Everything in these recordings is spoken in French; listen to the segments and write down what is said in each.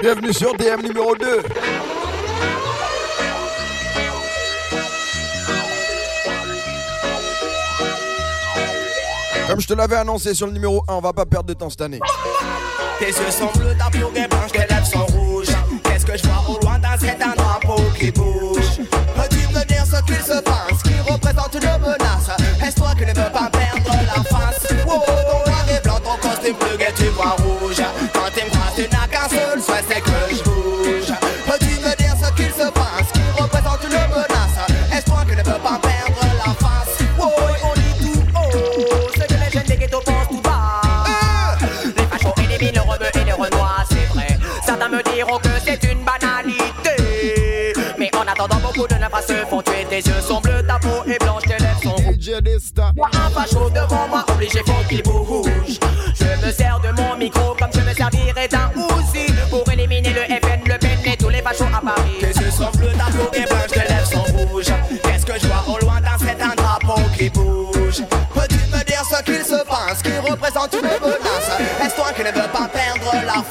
Bienvenue sur DM numéro 2. Comme je te l'avais annoncé sur le numéro 1, on va pas perdre de temps cette année. Tes yeux sont bleus, ta peau est blanche, tes lèvres sont rouges. Qu'est-ce que je vois au loin cet un drapeau qui bouge? Peux-tu me dire ce qu'il se passe, qui représente une menace? Est-ce toi qui ne veux pas perdre la face? Oh, ton noir blanc, ton costume bleu et tu vois se font tuer. Tes yeux sont bleus, ta peau est blanche, tes lèvres sont rouges. Moi, un facho devant moi, obligé, faut qu'il bouge. Je me sers de mon micro comme je me servirais d'un Uzi pour éliminer le FN, le PN et tous les fachos à Paris. Tes yeux sont bleus, ta peau est blanche, tes lèvres sont rouges. Qu'est-ce que je vois au loin dans cet un drapeau qui bouge? Peux-tu me dire ce qu'il se passe, qui représente une menace? Est-ce toi qui ne veux pas perdre la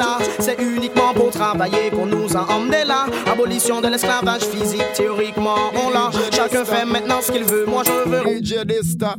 ça. C'est uniquement pour travailler qu'on nous a emmenés là. Abolition de l'esclavage physique, théoriquement on l'a. Chacun fait maintenant ce qu'il veut, moi je veux.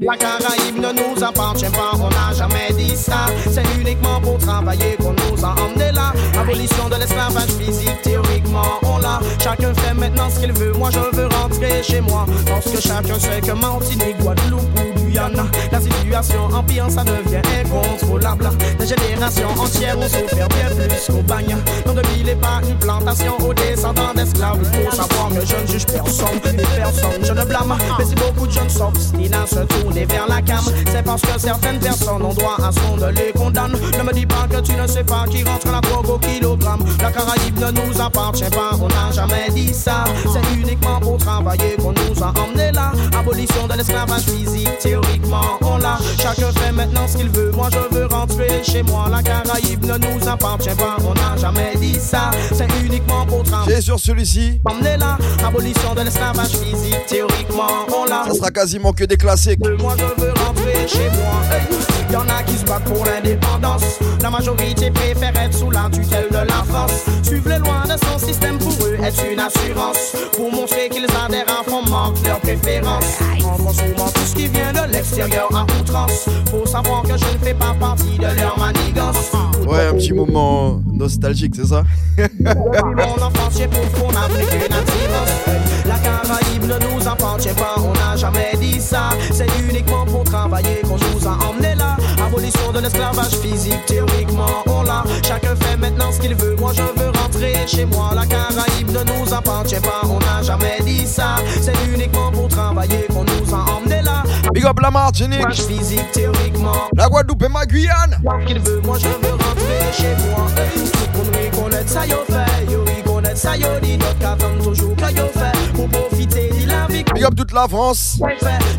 La Caraïbe ne nous appartient pas, on n'a jamais dit ça. C'est uniquement pour travailler qu'on nous a emmenés là. Abolition de l'esclavage physique, théoriquement on l'a. Chacun fait maintenant ce qu'il veut, moi je veux rentrer chez moi. Parce que chacun sait que Martinique, Guadeloupe ou Guyane, la situation empire, ça devient incontrôlable. Des générations entières ont souffert bien plus qu'au bagne. Nos de ville est pas une plantation aux descendants d'esclaves. Il faut savoir que je ne juge personne, personne je ne blâme. Mais si beaucoup de jeunes s'obstinent à se tourner vers la cam, c'est parce que certaines personnes ont droit à ce qu'on ne les condamne. Ne me dis pas que tu ne sais pas qui rentre la drogue au kilogramme. La Caraïbe ne nous appartient pas, on n'a jamais dit ça. C'est uniquement pour travailler qu'on nous a emmenés là. Abolition de l'esclavage physique, théoriquement on l'a. Chacun fait maintenant ce qu'il veut, moi je veux rentrer chez moi. La Caraïbe ne nous appartient pas, on n'a jamais dit ça. C'est uniquement pour travailler. J'ai sur celui-ci? Emmener là, abolition de l'esclavage physique, théoriquement on l'a. Ça sera quasiment que des classiques. Moi je veux rentrer chez moi. Hey. Y'en a qui se battent pour l'indépendance. La majorité préfère être sous la tutelle de la France. Suivre les lois de son système pour eux est une assurance. Pour montrer qu'ils adhèrent à fond, manquent leurs préférences. En consommant tout ce qui vient de l'extérieur à outrance. Faut savoir que je ne fais pas partie de leur manigance. Ouais, un petit moment nostalgique, c'est ça? Mon enfance, j'ai pour qu'on a une attirance. La Caraïbe ne nous appartient pas, on n'a jamais dit ça. C'est uniquement pour travailler qu'on nous a emmenés là. Abolition de l'esclavage physique, théoriquement on l'a. Chacun fait maintenant ce qu'il veut, moi je veux rentrer chez moi. La Caraïbe ne nous appartient pas, on n'a jamais dit ça. C'est uniquement pour travailler qu'on nous a emmenés là. Big up la Martinique. Physique, théoriquement. La Guadeloupe et ma Guyane. Ce qu'il veut, moi je veux rentrer chez moi. Pour nous ça, yo fait. Yo reconnaître ça, yo dit. Qu'attend toujours que yo fait. Pour profiter de la vie. Big up toute la France.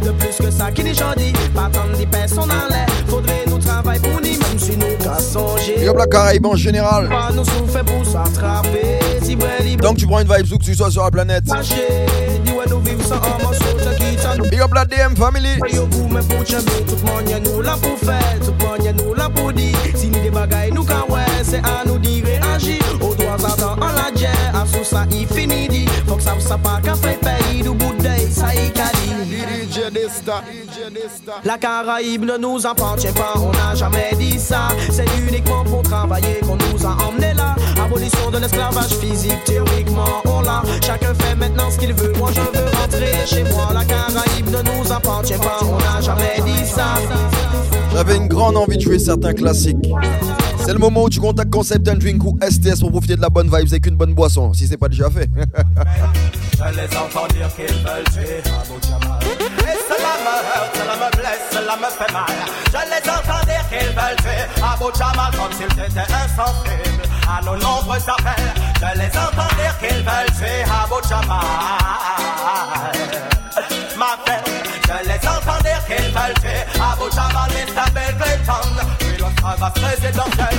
De plus que ça qui n'est jodi. Pas tant de personnes en l'air. Faudrait nous travailler pour nous, même si nous qu'à songer. La Caraïbe en général. Donc tu prends une vibe où que tu sois sur la planète. Big up la DM family. Ni du bout d'œil, La Caraïbe ne nous appartient pas, on n'a jamais dit ça. C'est uniquement pour travailler qu'on nous a emmenés là. Abolition de l'esclavage physique, théoriquement on l'a. Chacun fait maintenant ce qu'il veut, moi je veux rentrer chez moi. La Caraïbe ne nous appartient pas, on n'a jamais dit ça. J'avais une grande envie de jouer certains classiques. C'est le moment où tu contactes Concept and Drink ou STS pour profiter de la bonne vibe avec une bonne boisson, si c'est pas déjà fait. Je les entends dire qu'ils veulent tuer Abu Jamal. Et cela me heurte, cela me blesse, cela me fait mal. Je les entends dire qu'ils veulent tuer Abu Jamal comme s'ils étaient insensibles à nos nombreux appels. Je les entends dire qu'ils veulent tuer Abu Jamal. Ma Abu Jamal, Mr. Bill Clinton. Puis l'autre va se présidentiel.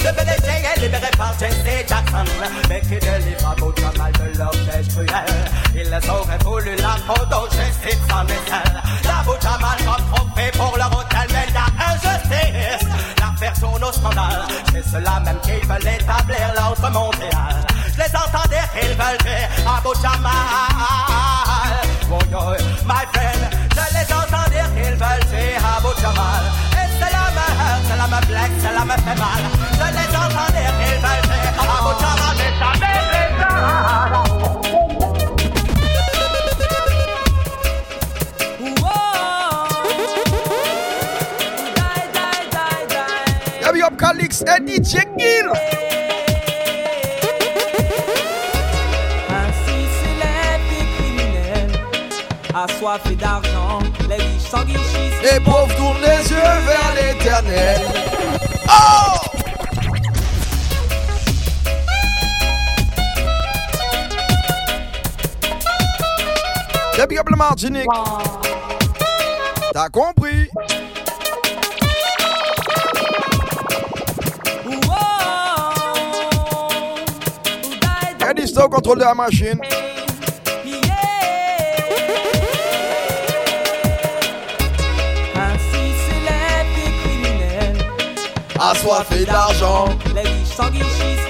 Le PDG et libéré par Jesse Jackson, mais qui délivre à mal de leur piège cruel. Ils auraient voulu la photo, Jesse sans aisselle. La bouche mal comme trophée pour leur hôtel, mais la injustice. L'affaire tourne au scandale, c'est ceux-là même qui veulent établir l'autre mondial. Je les entends dire qu'ils veulent tuer Abu Jamal. Oh, oh, my friend, je les entends dire qu'ils veulent tuer Abu Jamal. Et cela me hurt, cela me blesse, cela me fait mal. Je les entends dire qu'ils veulent tuer Abu Jamal, mais ça m'étonne. Yeah, big up Calix and DJ Gill. Ainsi s'élèvent des criminels, assoiffés d'argent, les riches s'enrichissent. Les pauvres tournent les yeux vers l'éternel. Oh! Yeah, big up le Martinique. T'as compris? Eddie Stowe contrôle de la machine. Assoiffé d'argent. les riches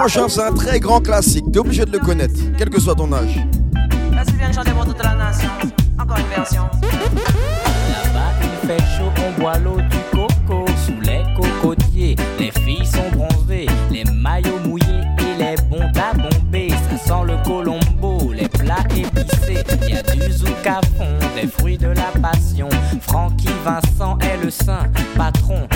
prochain, c'est un très grand classique. T'es obligé de le connaître, quel que soit ton âge. Viens de chanter pour toute la nation. Encore une version. Là-bas, il fait chaud, on boit l'eau du coco. Sous les cocotiers, les filles sont bronzées, les maillots mouillés et les bons à bomber. Ça sent le colombo, les plats épicés. Y a du zouk à fond, des fruits de la passion. Francky Vincent est le saint patron.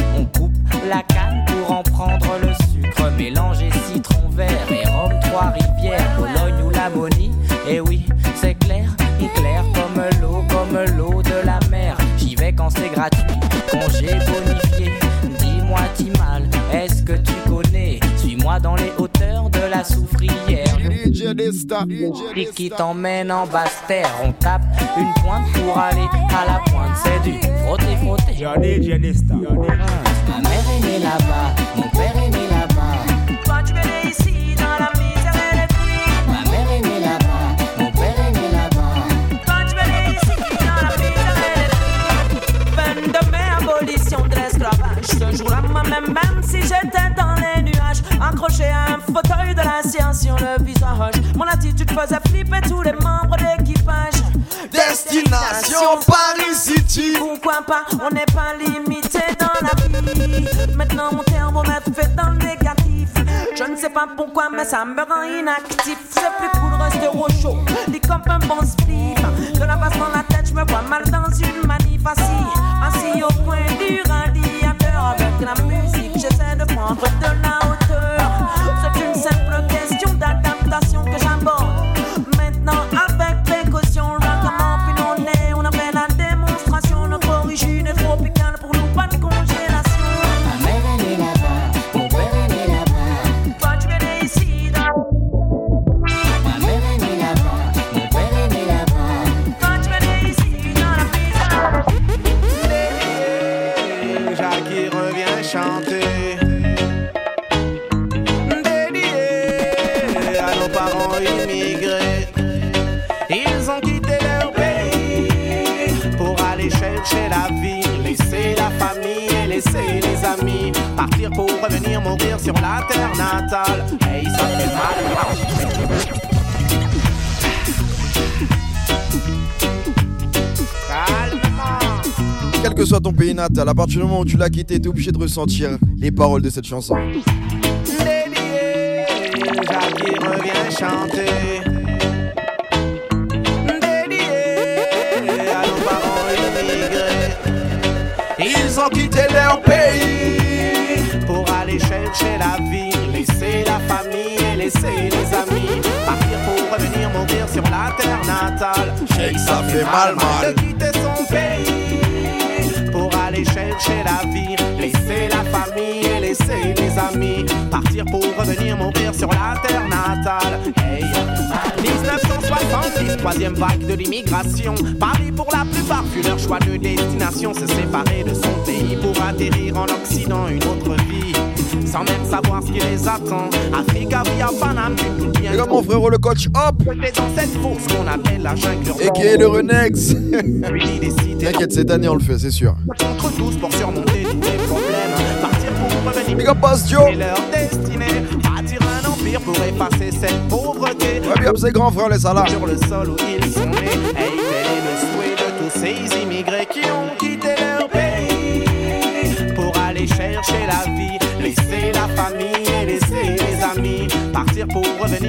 Et qui t'emmène en basse terre. On tape une pointe pour aller à la pointe. C'est du frotter, frotter. Ma mère est née là-bas, mon père est né là-bas. Toi, tu es ici dans la misère et les cris. Ma mère est née là-bas, mon père est né là-bas. Toi, tu es ici dans la misère et les cris. 22 mai, abolition de l'esclavage. Ce jour-là, moi-même, même si j'étais dans les nuages, accroché à un fauteuil sur le visage, mon attitude faisait flipper tous les membres d'équipage. Destination Paris City. Pourquoi pas, on n'est pas limité dans la vie. Maintenant mon thermomètre fait dans le négatif. Je ne sais pas pourquoi, mais ça me rend inactif. C'est plus cool, rester au chaud. Lit comme un bon spliff. De la basse dans la tête, je me vois mal dans une manif assis. Assis au coin du radiateur avec la musique. J'essaie de prendre de la sur la terre natale. Hey, ça fait mal. Calmement. que soit ton pays natal, à partir du moment où tu l'as quitté, t'es obligé de ressentir les paroles de cette chanson. Jacques qui revient chanter. À nos parents immigrés. Ils ont quitté leur pays pour aller chercher la vie, laisser la famille et laisser les amis. Partir pour revenir mourir sur la terre natale. Shake, ça fait mal, mal. De quitter son pays chercher la vie, laisser la famille et laisser les amis. Partir pour revenir mourir sur la terre natale. Hey. 1970, troisième vague de l'immigration. Paris pour la plupart fut leur choix de destination. Se séparer de son pays pour atterrir en Occident, une autre vie. Sans même savoir ce qui les attend. Africa via Paname, bien. Et comme mon frérot le coach Hop, T'es dans cette fosse qu'on appelle la jungle et qui est le Renex. T'inquiète, cette année on le fait, c'est sûr. contre tous pour surmonter tous les problèmes. Partir pour revenir Big up Boss Joe. et leur destinée. Bâtir un empire pour effacer cette pauvreté. Ouais, ses grands frères, les. Sur le sol où ils sont nés. Hey, tel est le souhait de tous ces immigrés qui ont quitté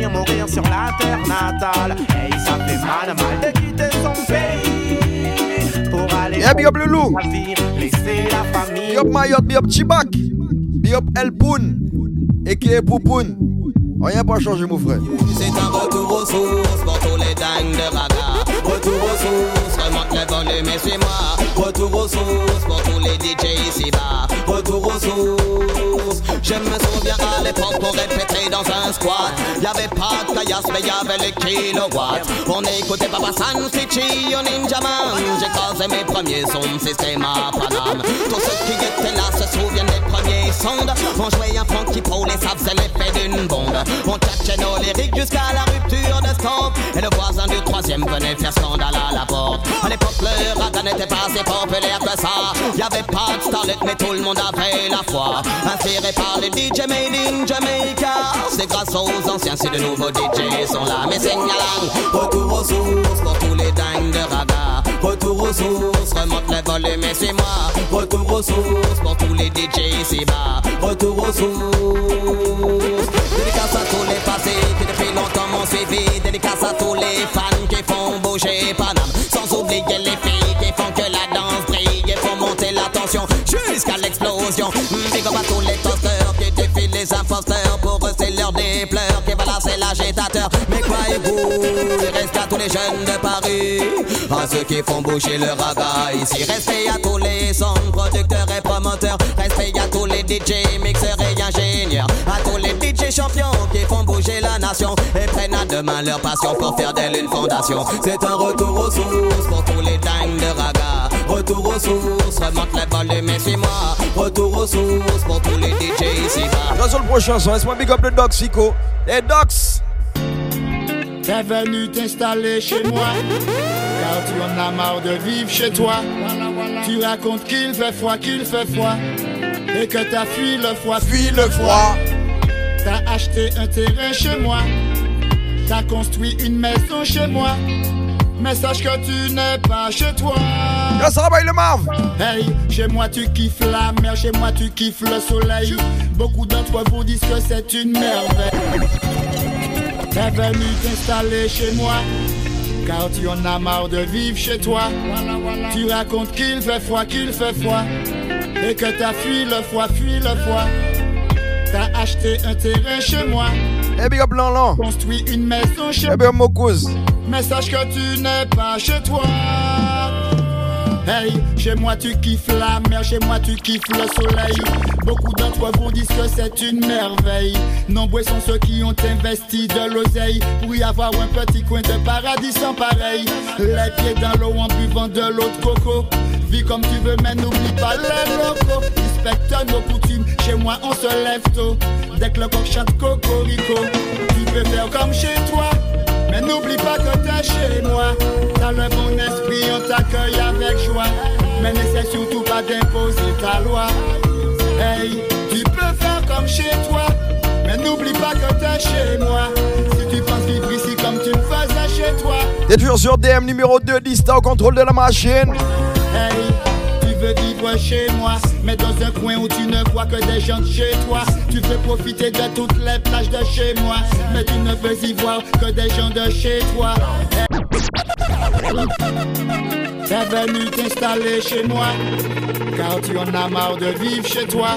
revenir mourir sur la terre natale. Hey, ça fait mal, mal de quitter son pays. Pour aller Yeah, big up Loulou. la vie, laisser la famille. Big up Mayotte, big up Chibak. Big up El Poun. Et qui est Poupoun. Rien pas changé, mon frère. C'est un retour aux sources pour tous les dingues de raga. Retour aux sources, remonte le volume et suis-moi. Retour aux sources pour tous les DJ ici-bas. Retour aux sources. Je me souviens à l'époque on répétait dans un squat. Y'avait pas de caillasse mais y'avait les kilowatts. On écoutait Papa San Stitchy au Ninja Man. J'ai causé mes premiers sons, système à Paname. Tous ceux qui étaient là se souviennent des premiers sondes. On jouait un funky pole et ça faisait l'effet d'une bombe. On tchatchait nos lyriques jusqu'à la rupture de stomp. Et le voisin du troisième venait faire scandale à la porte. À l'époque, le raga n'était pas si populaire que ça. Y'avait pas de starlet, mais tout le monde avait la foi. Les DJ made in Jamaica. C'est grâce aux anciens si de nouveaux DJ sont là. Mais signalant, retour aux sources pour tous les dingues de raga. Retour aux sources, remonte le volume et suis-moi. Retour aux sources pour tous les DJ ici-bas. Retour aux sources. Dédicace à tous les passés qui depuis longtemps m'ont suivi. Dédicace à tous les fans qui font bouger Paname. Sans oublier les filles qui font que la danse brille et font monter la tension jusqu'à l'explosion. Big up à tous les toasters les imposteurs. Pour eux, c'est l'heure des pleurs. Qui voilà, c'est l'agitateur. Mais croyez-vous, il reste à tous les jeunes de Paris. À ceux qui font bouger le raga ici. Respect à tous les sons, producteurs et promoteurs. Respect à tous les DJ, mixeurs et ingénieurs. À tous les DJ champions qui font bouger la nation. Et prennent à demain leur passion pour faire d'elle une fondation. C'est un retour aux sources pour tous les dingues de raga. Retour aux sources, remonte le volume et suis-moi. Retour aux sources pour tous les DJ ici-bas. Dans le prochain son, laisse-moi big up le Docs, Fico. Les Docs. T'es venu t'installer chez moi, car tu en as marre de vivre chez toi. Tu racontes qu'il fait froid, qu'il fait froid, et que t'as fui le froid, Fuis le froid. T'as acheté un terrain chez moi, t'as construit une maison chez moi, mais sache que tu n'es pas chez toi. Grâce à le. Hey, chez moi tu kiffes la mer, chez moi tu kiffes le soleil. Beaucoup d'entre vous disent que c'est une merveille. T'es venu t'installer chez moi, car tu en as marre de vivre chez toi. Tu racontes qu'il fait froid, qu'il fait froid, et que t'as fui le froid, fui le froid. T'as acheté un terrain chez moi, big up Lanlan. construit une maison chez big up Mokouz. Mais sache que tu n'es pas chez toi. Hey, chez moi tu kiffes la mer, chez moi tu kiffes le soleil. Beaucoup d'entre vous disent que c'est une merveille. Nombreux sont ceux qui ont investi de l'oseille pour y avoir un petit coin de paradis sans pareil. Les pieds dans l'eau en buvant de l'eau de coco. Vis comme tu veux, mais n'oublie pas les locaux. Respecte nos coutumes, chez moi on se lève tôt. Dès que le coq chante cocorico, tu peux faire comme chez toi. Mais n'oublie pas que t'es chez moi. Dans le bon esprit, on t'accueille avec joie. Mais n'essaie surtout pas d'imposer ta loi. Hey, tu peux faire comme chez toi. Mais n'oublie pas que t'es chez moi. Si tu penses vivre ici comme tu le faisais chez toi. T'es toujours sur DM numéro 2, Dista au contrôle de la machine. Hey, tu veux vivre chez moi, mais dans un coin où tu ne vois que des gens de chez toi. Tu veux profiter de toutes les plages de chez moi, mais tu ne veux y voir que des gens de chez toi. T'es venu t'installer chez moi, car tu en as marre de vivre chez toi.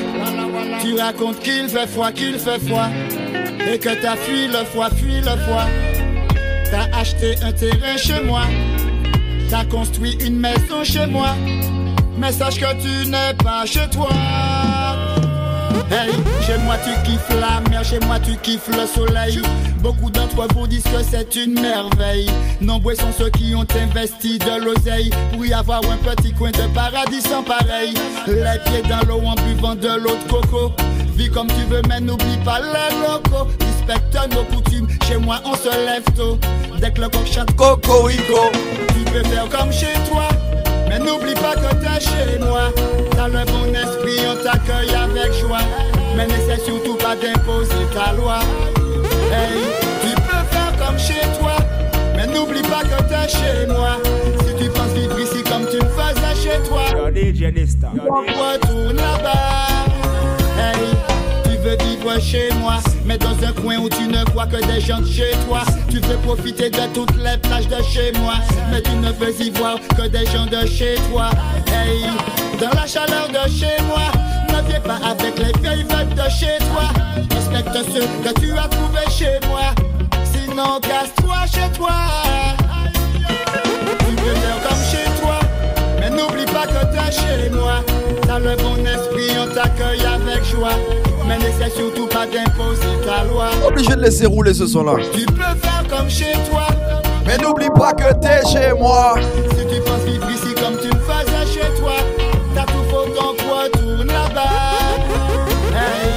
Tu racontes qu'il fait froid, qu'il fait froid, et que t'as fui le froid, fui le froid. T'as acheté un terrain chez moi, t'as construit une maison chez moi, mais sache que tu n'es pas chez toi. Hey, chez moi tu kiffes la mer, chez moi tu kiffes le soleil. Beaucoup d'entre vous disent que c'est une merveille. Nombreux sont ceux qui ont investi de l'oseille pour y avoir un petit coin de paradis sans pareil. Les pieds dans l'eau en buvant de l'eau de coco. Vis comme tu veux, mais n'oublie pas les locaux. Respecte nos coutumes, chez moi on se lève tôt. Dès que le coq chante Coco tu peux faire comme chez toi. N'oublie pas que t'es chez moi. Dans le bon esprit, on t'accueille avec joie. Mais n'essaie surtout pas d'imposer ta loi. Hey, tu peux faire comme chez toi. Mais n'oublie pas que t'es chez moi. Si tu penses vivre ici comme tu me faisais chez toi, retourne là-bas. Hey veux vivre chez moi, mais dans un coin où tu ne vois que des gens de chez toi. Tu veux profiter de toutes les plages de chez moi, mais tu ne veux y voir que des gens de chez toi. Hey, dans la chaleur de chez moi, ne viens pas avec les vieilles vagues de chez toi. Respecte ceux que tu as trouvés chez moi, sinon casse-toi chez toi. Tu veux faire comme chez toi, mais n'oublie pas que t'es chez moi. Dans le bon esprit, on t'accueille avec joie. Mais n'essaie surtout pas d'imposer ta loi. Obligé de laisser rouler ce son-là. Tu peux faire comme chez toi. Mais n'oublie pas que t'es chez moi. Si tu penses vivre ici comme tu me faisais chez toi, t'as tout faux ton quoi tourne là-bas. Hey.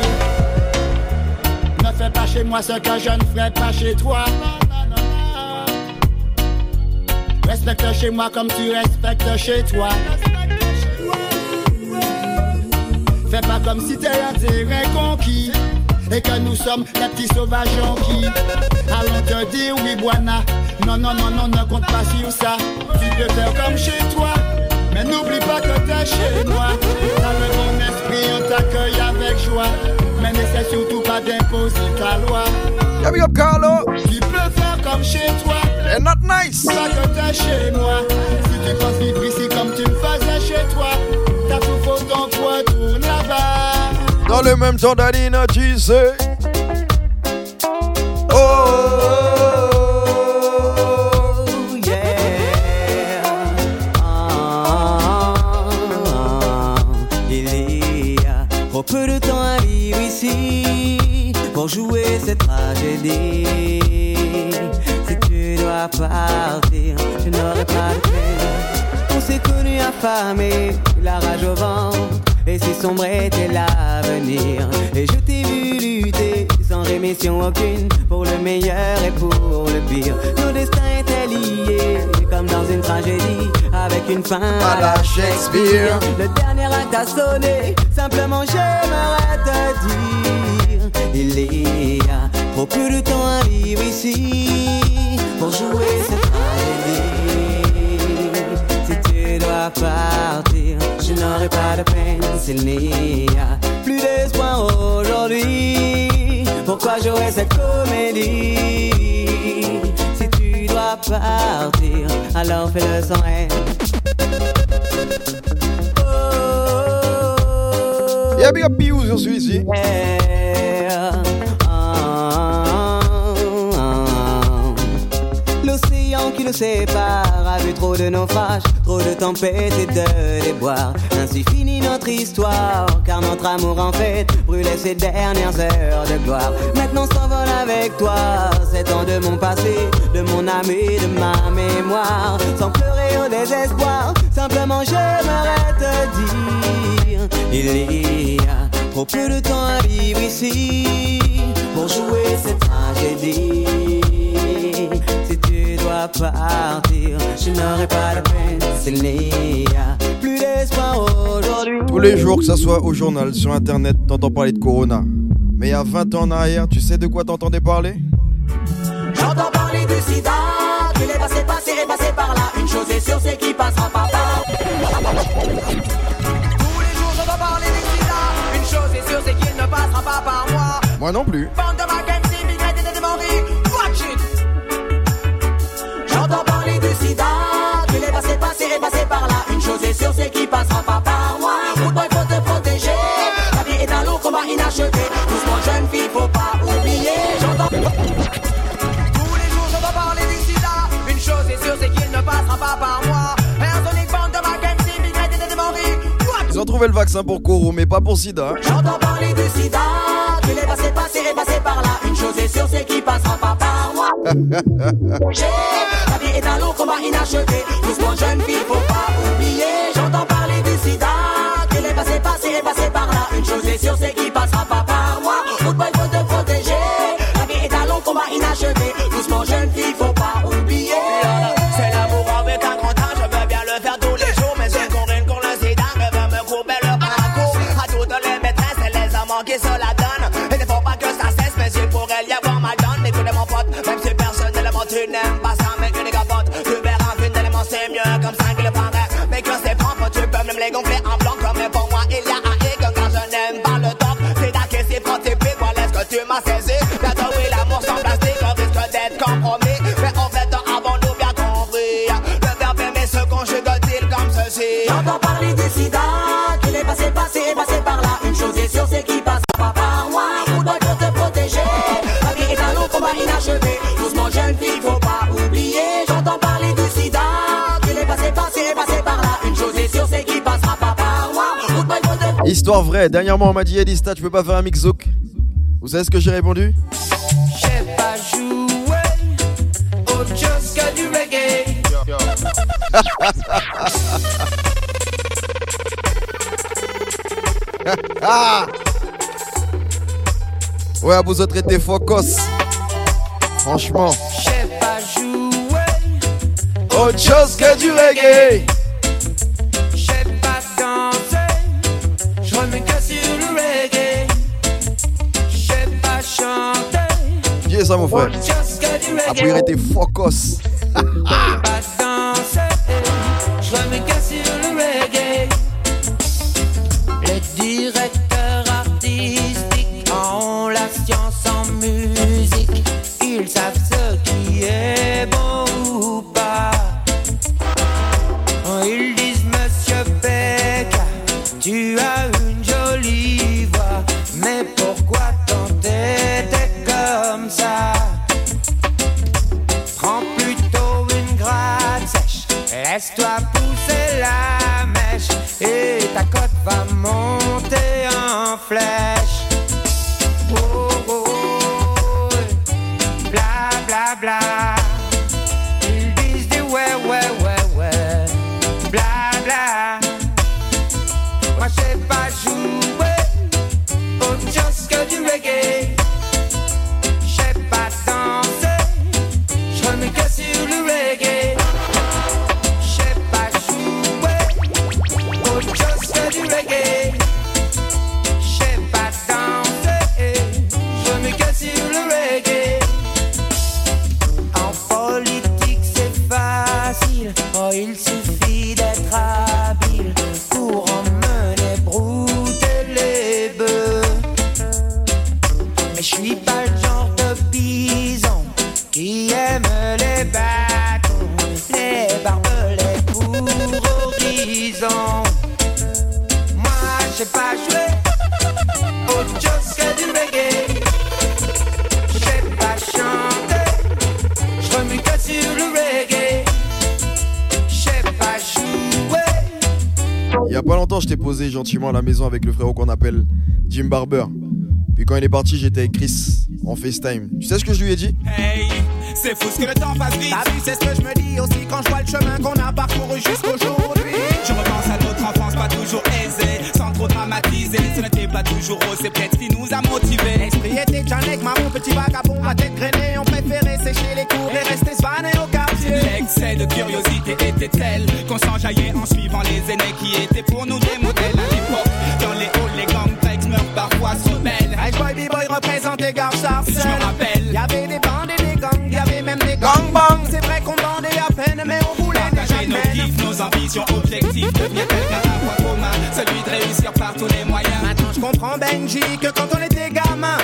Ne fais pas chez moi ce que je ne ferai pas chez toi. Respecte chez moi comme tu respectes chez toi. Fais pas comme si t'es un terrain conquis et que nous sommes les petits sauvages qui allons te dire oui, Boana. Non, non, non, non, ne compte pas sur ça. Tu peux faire comme chez toi, mais n'oublie pas que t'es chez moi. Dans le bon esprit, on t'accueille avec joie, mais n'essaie surtout pas d'imposer ta loi. Up, Carlo. Tu peux faire comme chez toi. And not nice. Pas que t'es chez moi. Si tu penses vivre ici comme tu me faisais chez toi, t'as tout faux ton quoi tourne là-bas. Dans le même temps d'Adina, tu sais. Oh. yeah. Ah, il y a trop peu de temps à vivre ici pour jouer cette tragédie. Si tu dois partir, je n'aurai pas peine. On s'est connus affamés, la rage au ventre. Et si sombre était l'avenir. Et je t'ai vu lutter sans rémission aucune Pour le meilleur et pour le pire. Nos destins étaient liés Comme dans une tragédie Avec une fin À la Shakespeare. Le dernier acte a sonné. Simplement j'aimerais te dire Il y a trop peu de temps à vivre ici Pour jouer cette dois partir Je n'aurai pas de peine s'il n'y a plus d'espoir aujourd'hui Pourquoi jouer cette comédie? Si tu dois partir Alors fais-le sans haine Oh, Yeah, big up Piou sur celui-ci. yeah. Nous sépare a vu trop de naufrages, trop de tempêtes et de déboires. Ainsi finit notre histoire, car notre amour en fait brûlait ses dernières heures de gloire. Maintenant s'envole avec toi, c'est temps de mon passé, de mon âme et de ma mémoire. Sans pleurer au désespoir, simplement j'aimerais te dire, il y a trop peu de temps à vivre ici pour jouer cette tragédie dois partir, je n'aurai pas la peine, c'est Plus d'espoir aujourd'hui. Tous les jours, que ça soit au journal, sur internet, t'entends parler de Corona. Mais il y a 20 ans en arrière, tu sais de quoi t'entendais parler? J'entends parler du sida, qu'il est passé, passé, passé par là. Une chose est sûre, c'est qu'il passera pas par Tous les jours, j'entends parler du sida. Une chose est sûre, c'est qu'il ne passera pas par moi. Moi non plus. Passera pas par moi. Good boy, faut te protéger. La vie est un long combat inachevé. Doucement, jeune fille, faut pas oublier. J'entends. Tous les jours, j'entends parler du sida. Une chose est sûre, c'est qu'il ne passera pas par moi. Ils ont trouvé le vaccin pour Koro, mais pas pour Sida. J'entends parler du sida, qu'il est passé, passé et passé par là. Une chose est sûre, c'est qu'il passera pas par moi. J'ai- La vie est un long combat inachevé. Doucement, jeune fille, faut pas oublier. J'entends Sûre, c'est qu'il passera pas par moi. Boy, faut te protéger. La vie est un long combat inachevé. Doucement, jeune fille, faut pas oublier. C'est l'amour avec un grand âge, je veux bien le faire tous les jours, mais c'est Corinne qu'on le sida, je veux me couper le parcours. À toutes les maîtresses et les amants qui se la donnent. Et ne faut pas que ça cesse, mais il pourrait y avoir mal donne. Écoutez mon pote, même si personnellement tu n'aimes pas tu m'as saisi. Bientôt oui, l'amour sans plastique, on risque d'être compromis. Mais en fait, avons-nous bien compris? Le verbe aimer se conjugue-t-il comme ceci? J'entends parler du sida, qu'il est passé, passé et passé par là. Une chose est sûre, c'est qu'il passe pas par moi. Boy, faut te protéger. La vie est un long combat inachevé. Doucement, jeune fille, faut pas oublier. J'entends parler du sida, qu'il est passé, passé et passé par là. Une chose est sûre, c'est qu'il passera pas par moi. Histoire vraie, dernièrement on m'a dit Edista, tu peux pas faire un mix savez ce que j'ai répondu J'ai pas joué que du reggae. Ah Ouais, vous autres étiez focus. Franchement. J'ai pas joué, Autre chose que du reggae. Ça mon frère. il reggae. était focus. Je le reggae. Les longtemps, je t'ai posé gentiment à la maison avec le frérot qu'on appelle Jim Barber. Puis quand il est parti, j'étais avec Chris en FaceTime. Tu sais ce que je lui ai dit? Hey, c'est fou ce que le temps passe vite. T'as vu, c'est ce que je me dis aussi quand je vois le chemin qu'on a parcouru jusqu'aujourd'hui. Je repense à notre enfance pas toujours aisée, sans trop dramatiser. Ce n'était pas toujours rose, c'est peut-être ce qui nous a motivés. L'esprit était Janek, maman, petit vagabond, à tête grainée. On De curiosité était tel qu'on s'enjaillait en suivant les aînés qui étaient pour nous des modèles à l'époque. Dans les halls, les gangs meurent parfois se rebellent. Hey, boy, b-boy représentait Gare Je me rappelle, y avait des bandes et des gangs, y avait même des gangbangs. C'est vrai qu'on bandait à peine, mais on voulait Partager nos kiffs, nos ambitions, objectifs, devenir quelqu'un à point commun, celui de réussir par tous les moyens. Maintenant je comprends Benji que quand on était gamin,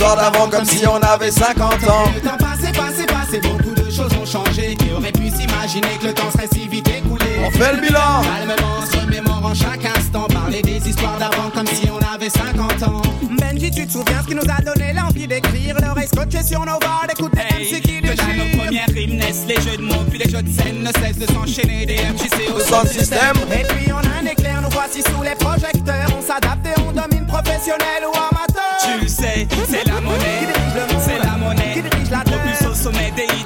Histoires d'avant comme si on avait 50 ans. Le temps passé, passé, passé, beaucoup de choses ont changé. Qui aurait pu s'imaginer que le temps serait si vite écoulé On fait le bilan. Calmement, se remémorant chaque instant. Parler des histoires d'avant comme si on avait 50 ans. Benji, tu te souviens ce qui nous a donné l'envie d'écrire L'oreille scotchée sur nos barres, d'écouter MC qui nos premières rimes naissent les jeux de mots, puis les jeux de scène ne cessent de s'enchaîner des MJC au son sound système. system. Et puis on a un éclair, nous voici sous les projecteurs. On s'adapte et on domine professionnel ou amateur.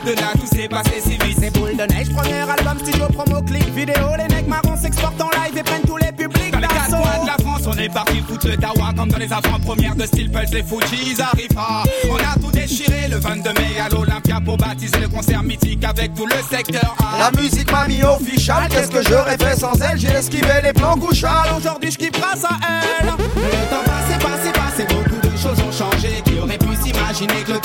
De là, tout s'est passé si vite. C'est boule de neige, premier album, studio, promo, clip, vidéo. Les mecs marrons s'exportent en live et prennent tous les publics Dans les quatre coins de la France, on est parti foutre le dawa comme dans les avant-premières de Steel Pulse et Fuji, ils arrivent pas. On a tout déchiré le 22 mai à l'Olympia pour baptiser le concert mythique avec tout le secteur A. La musique m'a mis official. Qu'est-ce que j'aurais fait sans elle? J'ai esquivé les plans couchals. Aujourd'hui, je kiffe grâce à elle. Le temps passé, passé, passé, beaucoup de choses ont changé. Qui aurait pu s'imaginer que le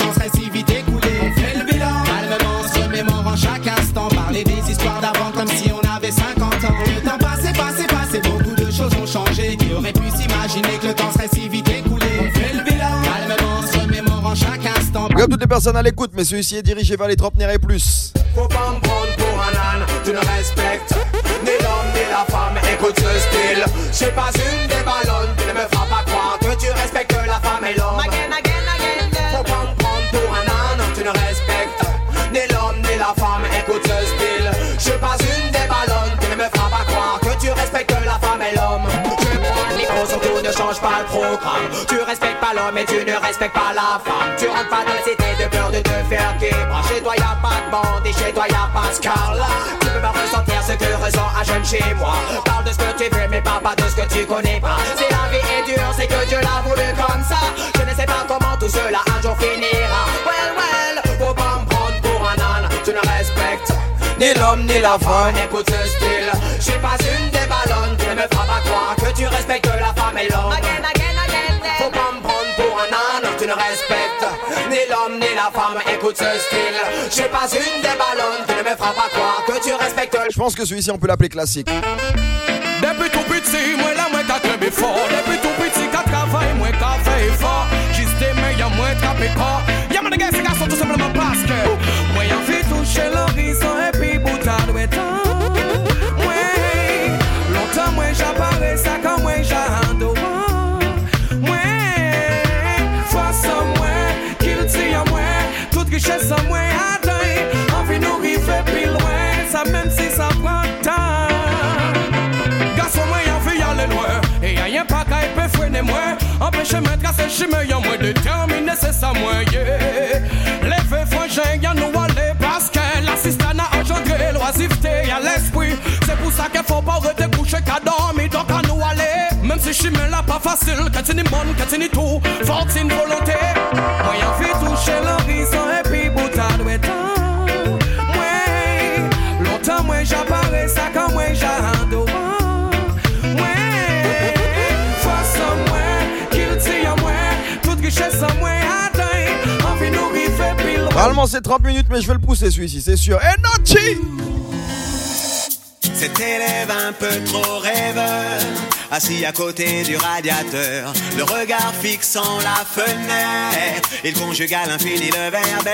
instant. Comme toutes les personnes à l'écoute, mais celui-ci est dirigé vers les trentenaires et plus. Faut pas me prendre pour un âne, tu ne respectes ni l'homme ni la femme, écoute ce style. Je suis pas une des ballonnes, tu ne me feras pas croire que tu respectes la femme et l'homme. Faut pas me prendre pour un âne, tu ne respectes ni l'homme ni la femme, écoute ce style. Je suis pas une des ballonnes, tu ne me feras pas croire que tu respectes la femme et l'homme. Je prends le micro, surtout ne change pas le programme. Tu respectes pas l'homme et tu ne respectes pas la femme. Tu rentres pas dans la cité de peur de te faire québra. Chez toi y a pas de bande et chez toi y a pas Scarla. Tu peux pas ressentir ce que ressent un jeune chez moi. Parle de ce que tu veux, mais parle pas de ce que tu connais pas. Si la vie est dure, c'est que Dieu l'a voulu comme ça. Je ne sais pas comment tout cela un jour finira. Well, well, faut pas me prendre pour un âne. Tu ne respectes ni l'homme ni la femme. Écoute ce style. Je suis pas une des ballonnes. Tu ne me feras pas croire que tu respectes la femme et l'homme. La femme, écoute ce style. Je suis pas une des ballonnes, tu ne me feras pas croire que tu respectes Je pense que celui-ci, on peut l'appeler classique. Depuis tout petit, moi là, moi qu'à club fort. Depuis tout petit, qu'à travail, moi qu'à faire fort. Juste meilleur, moi trappé corps. Y'a mon gars, ces garçons tout simplement parce que moi y'en fait toucher l'horizon et puis boutard de temps. Ouais, longtemps moi j'apparais ça qu'à peut freiner moi. Empêcher moi de casser chemin, y'a moins déterminé, c'est ça, moi, yeah. Les faits frangins, y'a nous aller parce que l'assistant a engendré l'oisiveté, y'a l'esprit. C'est pour ça qu'il faut pas rester couché qu'à dormir, donc à nous aller. Même si chemin là pas facile, quand tu bonne, quand tu tout, force une volonté. Moi, y'en fait toucher l'horizon et puis boutade, ouais, temps. Ouais, longtemps, moi, j'apparais ça quand Normalement, c'est 30 minutes, mais je vais le pousser celui-ci, c'est sûr. Et Nachi Cet élève un peu trop rêveur, assis à côté du radiateur, le regard fixant la fenêtre, il conjuga l'infini le verbe.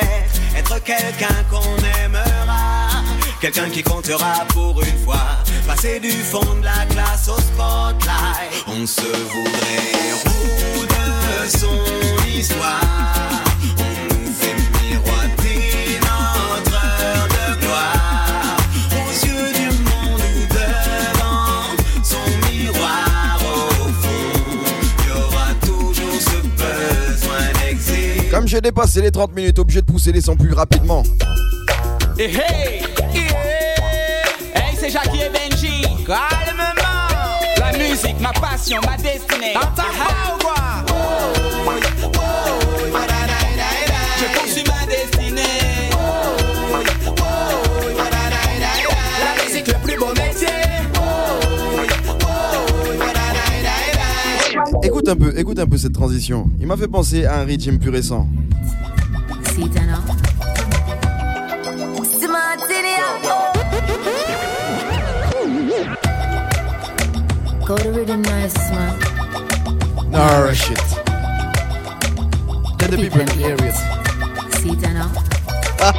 Être quelqu'un qu'on aimera, quelqu'un qui comptera pour une fois, passer du fond de la classe au spotlight, on se voudrait roux de son histoire, Comme j'ai dépassé les 30 minutes, obligé de pousser les sons plus rapidement. Et hey, yeah. hey, c'est Jackie et Benji. Calmement. La musique, ma passion, ma destinée. Dans ta Je poursuis ma Écoute un peu, écoute un peu cette transition. Il m'a fait penser à un rythme plus récent. Nice, now.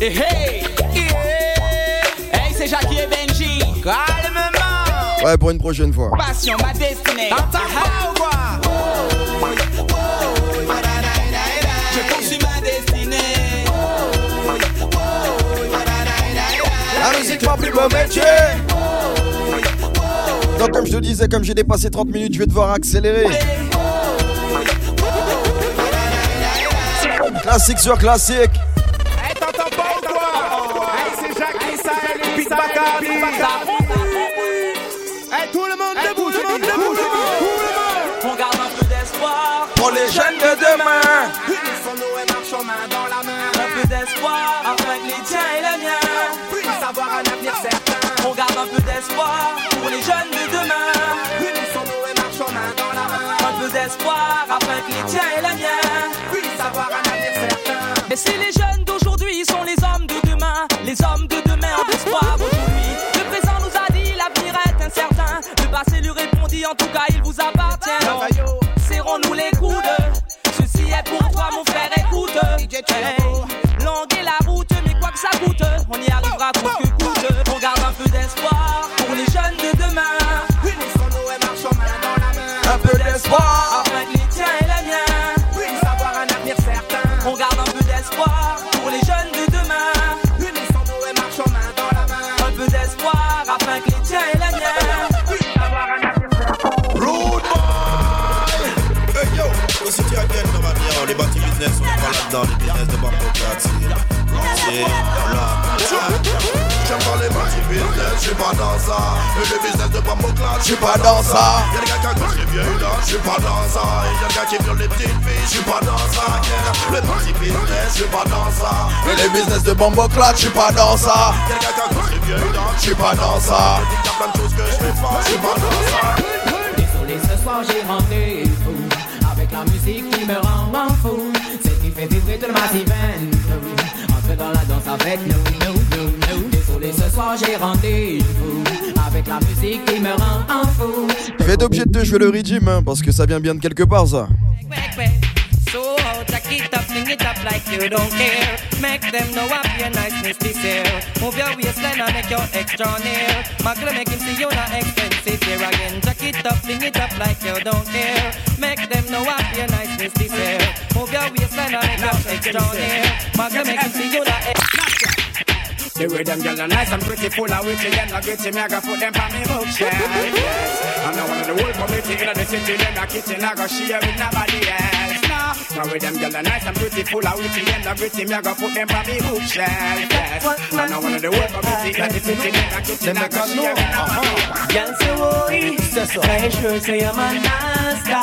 Hey, c'est Jackie et Benji. Ouais, pour une prochaine fois. Passion, ma destinée. Ou quoi? Je poursuis ma destinée. La musique m'a plus mon métier. Donc comme je te disais, comme j'ai dépassé 30 minutes, je vais devoir accélérer. Classique sur classique. Jeunes de demain. Unissons-nous et marchons main dans la main. Un peu d'espoir afin que les tiens et les miens Puissent avoir un avenir certain. On garde un peu d'espoir pour les jeunes de demain. Unissons-nous et marchons main dans la main. Un peu d'espoir afin que les tiens et les miens Puissent avoir un avenir certain. Mais si les jeunes d'aujourd'hui sont les hommes de demain, les hommes de demain ont d'espoir aujourd'hui. Le présent nous a dit l'avenir est incertain. Le passé lui répondit en tout cas il vous appartient. Afin que les tiens et les miens Puissent avoir un avenir certain. On garde un peu d'espoir pour les jeunes de demain. Unissons-nous et marchons main dans la main. Un peu d'espoir afin que les tiens et les miens Puissent avoir un avenir certain. Rude boy! Hey yo, aussi tu as bien comme on les bâtis business, on est pas là-dedans, les business de Bambokat, c'est business, j'suis pas dans ça. Les business de Bambokat, j'suis pas dans ça. Y'a gars qui là, j'suis pas dans ça. Y'a des qui violent les petites filles, j'suis pas dans ça. Business, j'suis pas dans ça. Business de Bombo Clat, je suis pas dans ça. Y'a gars qui pas dans ça. Y'a plein de choses que j'fais pas, j'suis pas dans ça. Désolé, ce soir j'ai rendez-vous avec la musique qui me rend fou. Celle qui fait vibrer le massif Dans la danse avec nous, nous, nous, nous. Désolé, ce soir j'ai rendez-vous avec la musique qui me rend en fou. Je vais être obligé de te jouer le régime, hein, parce que ça vient bien de quelque part, ça. So jack it up, fling it up like you don't care. Make them know up your niceness this year. Move your waistline and make your extra near. Magle make him see you not expensive here again. Jack it up, fling it up like you don't care. Make them know up your niceness this year. Move your waistline and make your extra near. Magle make him see you not expensive. The way them girls are nice and pretty, full of witty and a gritty, me I go put them on me bookshelf. Yes, I'm not one of the whole community in the city, them a kitchen, I go share with nobody else. Nah, the way them girls are nice and pretty, full of witty and a gritty, me I go put them on me bookshelf. Yes, I'm not one of the whole community in the city, them a kitchen, I go share with nobody. Girl say oi, say so. I sure say I'm a nasty.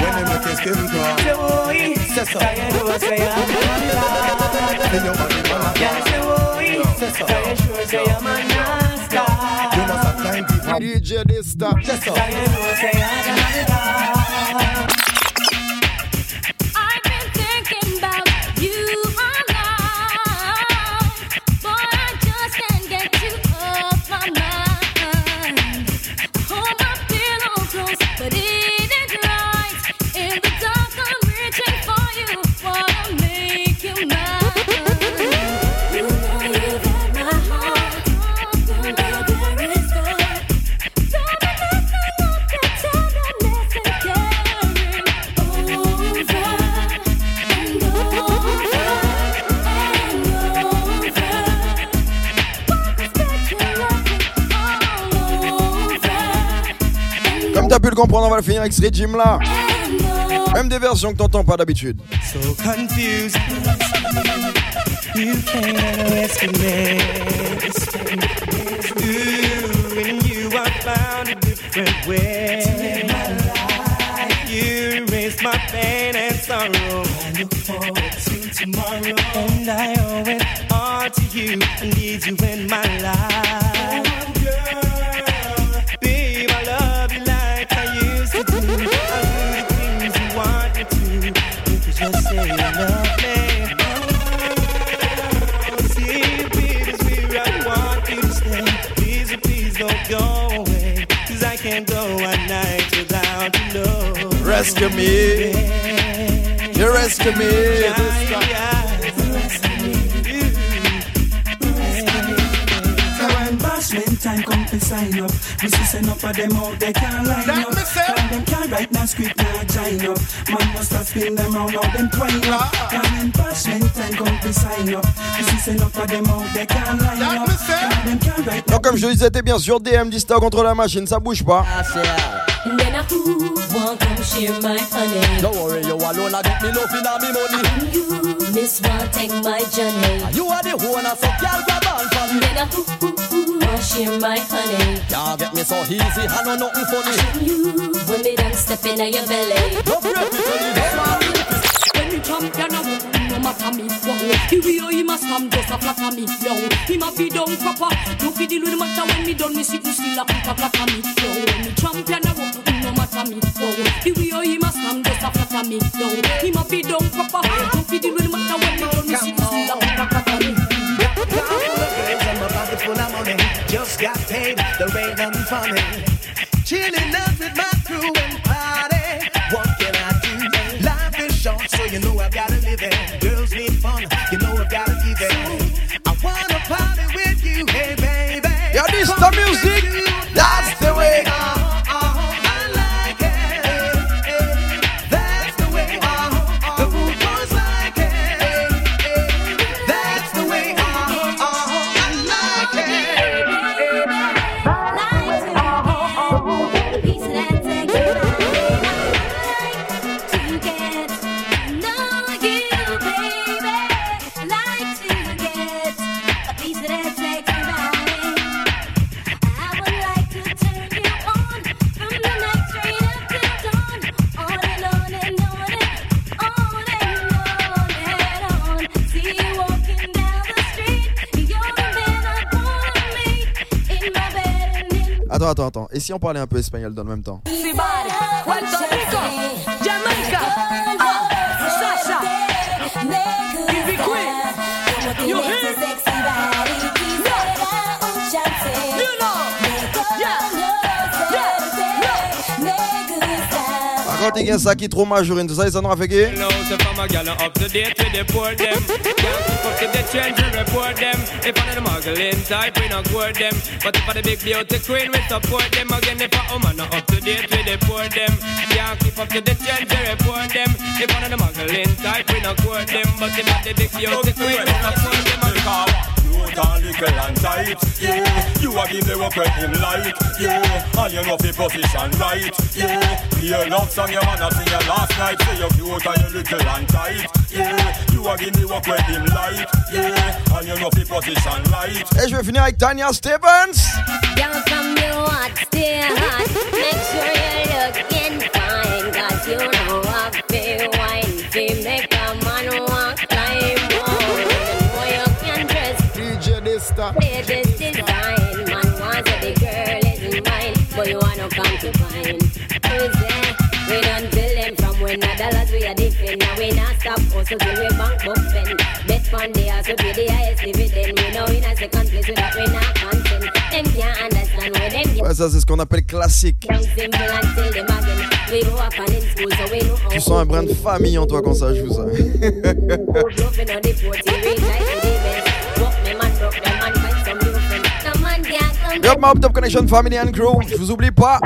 When they make a skin cry, Say oi, say so. I know say I'm a nasty. then your body wanna Girl say oi, say so. I sure say I'm a nasty. You must have time to DJ this stop. Yes, I Comprendre, on va le finir avec ce régime là. Même des versions que t'entends pas d'habitude. So confused. You can't. Ooh, and you I found a different way. You erased my pain and sorrow. I look forward to tomorrow. And I owe it all to you. I need you in my life. Rescue me. You rescue me. Sign up, we see send up of them out they can't line up. Cause them can't write no script now join up. Man must have spin them round out them twine up. Cause when bashment time come to sign up, we see send up of them out they can't line up. Cause them can't write Donc comme je le disais, t'es bien sûr DM Dista contre la machine, ça bouge pas. And then I who won't come share my honey? Don't worry, you alone, I get me love in me money. And you, miss one take my journey. You are the owner, so girl, grab on for me. Then I who, who, who won't my honey. Can't get me so easy, I know nothing funny. You, when me done step in your belly. Don't break me till you When the champion a no matter me wow. The way he must come just a flatter me, yo. Him a be down proper. No fi deal with matter when me done me sit me still a put a flatter me, yo. When the champion a walk, no matter me wow. The way he must come just a flatter me, yo. Him a be down proper. No fi deal with matter when me done me sit got paid, there ain't nothing funny. Chilling out with my crew and party. What can I do? Life is short, so you know I've gotta live it. Girls need fun, you know I've gotta give it. I wanna party with you, hey baby. Yeah, this the music. Attends, attends, attends. Et si on parlait un peu espagnol dans le même temps Contre, il y a ça qui trop majorine, tout ça, ils en ont up to date with the poor report them. If we not them. But if I'm the big beauty queen, we support them. Again, if I'm not up to date with the poor keep up to the report them. If we not them. But if I'm the big beauty queen, we support them. Cute and little and tight, yeah. You a give me work when him like, yeah. And you know fi position right, yeah. Play love song you wanna sing your last night. Say you cute and you little and tight, yeah. You a give me work when him like, yeah. And you know fi position right. Et je vais finir avec Tanya Stevens. Girl from you hot, you wanna come to find. Who's there? We don't tell them from when the dollars we are different. Now we not stop hustle till we bank buffin. Bet fund they also be the highest dividend. We know in a second place without we not content. Them can't understand where them Ouais, ça, c'est ce qu'on appelle classique. Tu sens un brin de famille en toi quand ça joue, ça. up my Top Connection Family and Crew. Je vous oublie pas.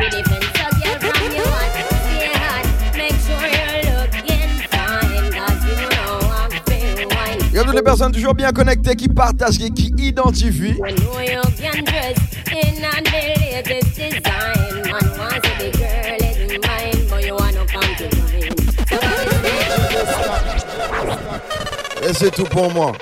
Il y a toutes les personnes toujours bien connectées qui partagent et qui identifient. Et c'est tout pour moi.